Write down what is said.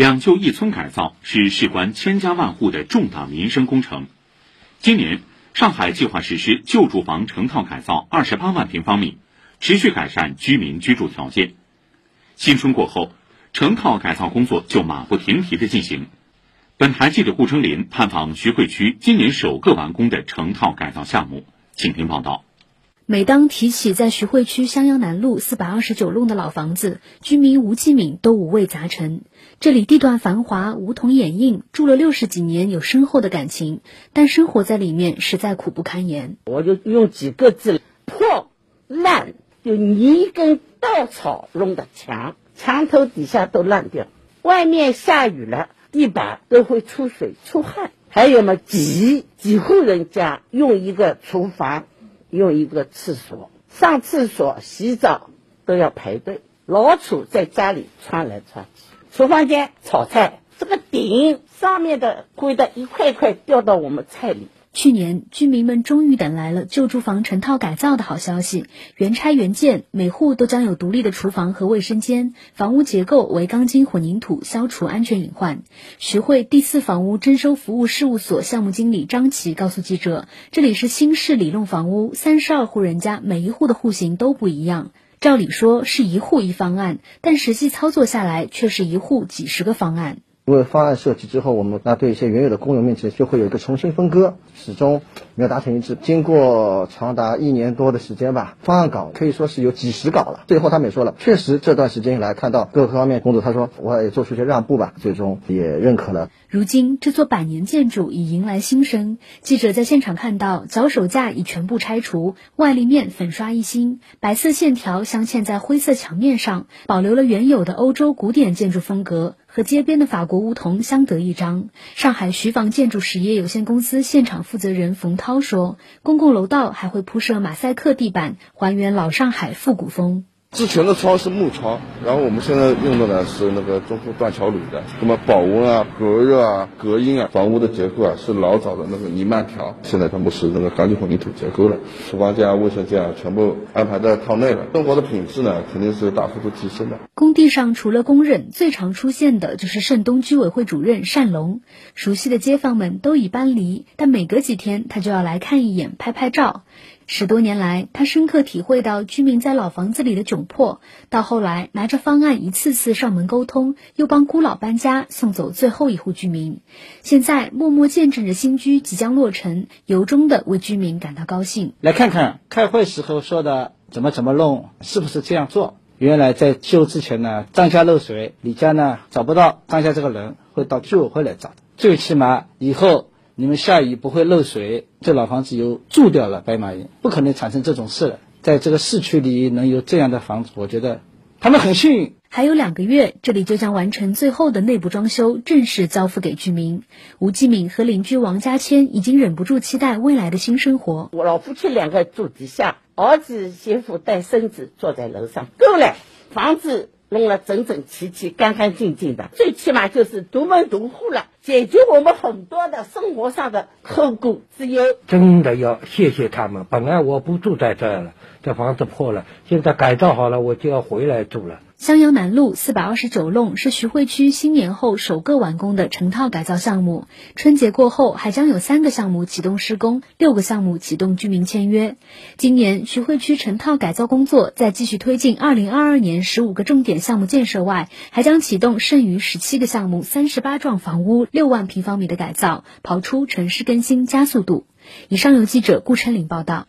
两旧一村改造是事关千家万户的重大民生工程。今年，上海计划实施旧住房成套改造二十八万平方米，持续改善居民居住条件。新春过后，成套改造工作就马不停蹄的进行。本台记者顾春林探访徐汇区今年首个完工的成套改造项目，请听报道。每当提起在徐汇区襄阳南路四百二十九弄的老房子，居民吴继敏都五味杂陈。这里地段繁华，梧桐掩映，住了六十几年，有深厚的感情，但生活在里面实在苦不堪言。我就用几个字：破烂，就泥跟稻草弄的墙，墙头底下都烂掉，外面下雨了，地板都会出水出汗。还有嘛，几几户人家用一个厨房。用一个厕所，上厕所、洗澡都要排队，老鼠在家里窜来窜去。厨房间炒菜，这个顶上面的灰的一块块掉到我们菜里。去年，居民们终于等来了旧住房成套改造的好消息，原拆原建，每户都将有独立的厨房和卫生间，房屋结构为钢筋混凝土，消除安全隐患。徐汇第四房屋征收服务事务所项目经理张琪告诉记者：“这里是新式里弄房屋，三十二户人家，每一户的户型都不一样。照理说是一户一方案，但实际操作下来却是一户几十个方案。”因为方案设计之后，我们那对一些原有的公有面积就会有一个重新分割，始终没有达成一致。经过长达一年多的时间吧，方案稿可以说是有几十稿了。最后他们也说了，确实这段时间以来看到各个方面工作，他说我也做出一些让步吧，最终也认可了。如今这座百年建筑已迎来新生，记者在现场看到脚手架已全部拆除，外立面粉刷一新，白色线条镶嵌在灰色墙面上，保留了原有的欧洲古典建筑风格。和街边的法国梧桐相得益彰。上海徐房建筑实业有限公司现场负责人冯涛说：“公共楼道还会铺设马赛克地板，还原老上海复古风。”之前的窗是木窗，然后我们现在用的呢是那个中铺断桥铝的，那么保温啊、隔热啊、隔音啊，房屋的结构啊是老早的那个泥漫条，现在全部是那个钢筋混凝土结构了。厨房间啊、卫生间啊，全部安排在套内了。生活的品质呢，肯定是大幅度提升的。工地上除了工人，最常出现的就是盛东居委会主任单龙。熟悉的街坊们都已搬离，但每隔几天他就要来看一眼、拍拍照。十多年来，他深刻体会到居民在老房子里的窘迫。到后来，拿着方案一次次上门沟通，又帮孤老搬家，送走最后一户居民。现在默默见证着新居即将落成，由衷的为居民感到高兴。来看看开会时候说的怎么怎么弄，是不是这样做？原来在修之前呢，张家漏水，李家呢找不到张家这个人，会到居委会来找。最起码以后。你们下雨不会漏水，这老房子又住掉了，白马云不可能产生这种事了。在这个市区里能有这样的房子，我觉得他们很幸运。还有两个月，这里就将完成最后的内部装修，正式交付给居民。吴继敏和邻居王家谦已经忍不住期待未来的新生活。我老夫妻两个住底下，儿子媳妇带孙子坐在楼上，够了，房子。弄了整整齐齐、干干净净的，最起码就是独门独户了，解决我们很多的生活上的后顾之忧。真的要谢谢他们。本来我不住在这儿了，这房子破了，现在改造好了，我就要回来住了。襄阳南路四百二十九弄是徐汇区新年后首个完工的成套改造项目。春节过后，还将有三个项目启动施工，六个项目启动居民签约。今年徐汇区成套改造工作在继续推进二零二二年十五个重点项目建设外，还将启动剩余十七个项目三十八幢房屋六万平方米的改造，跑出城市更新加速度。以上由记者顾琛林报道。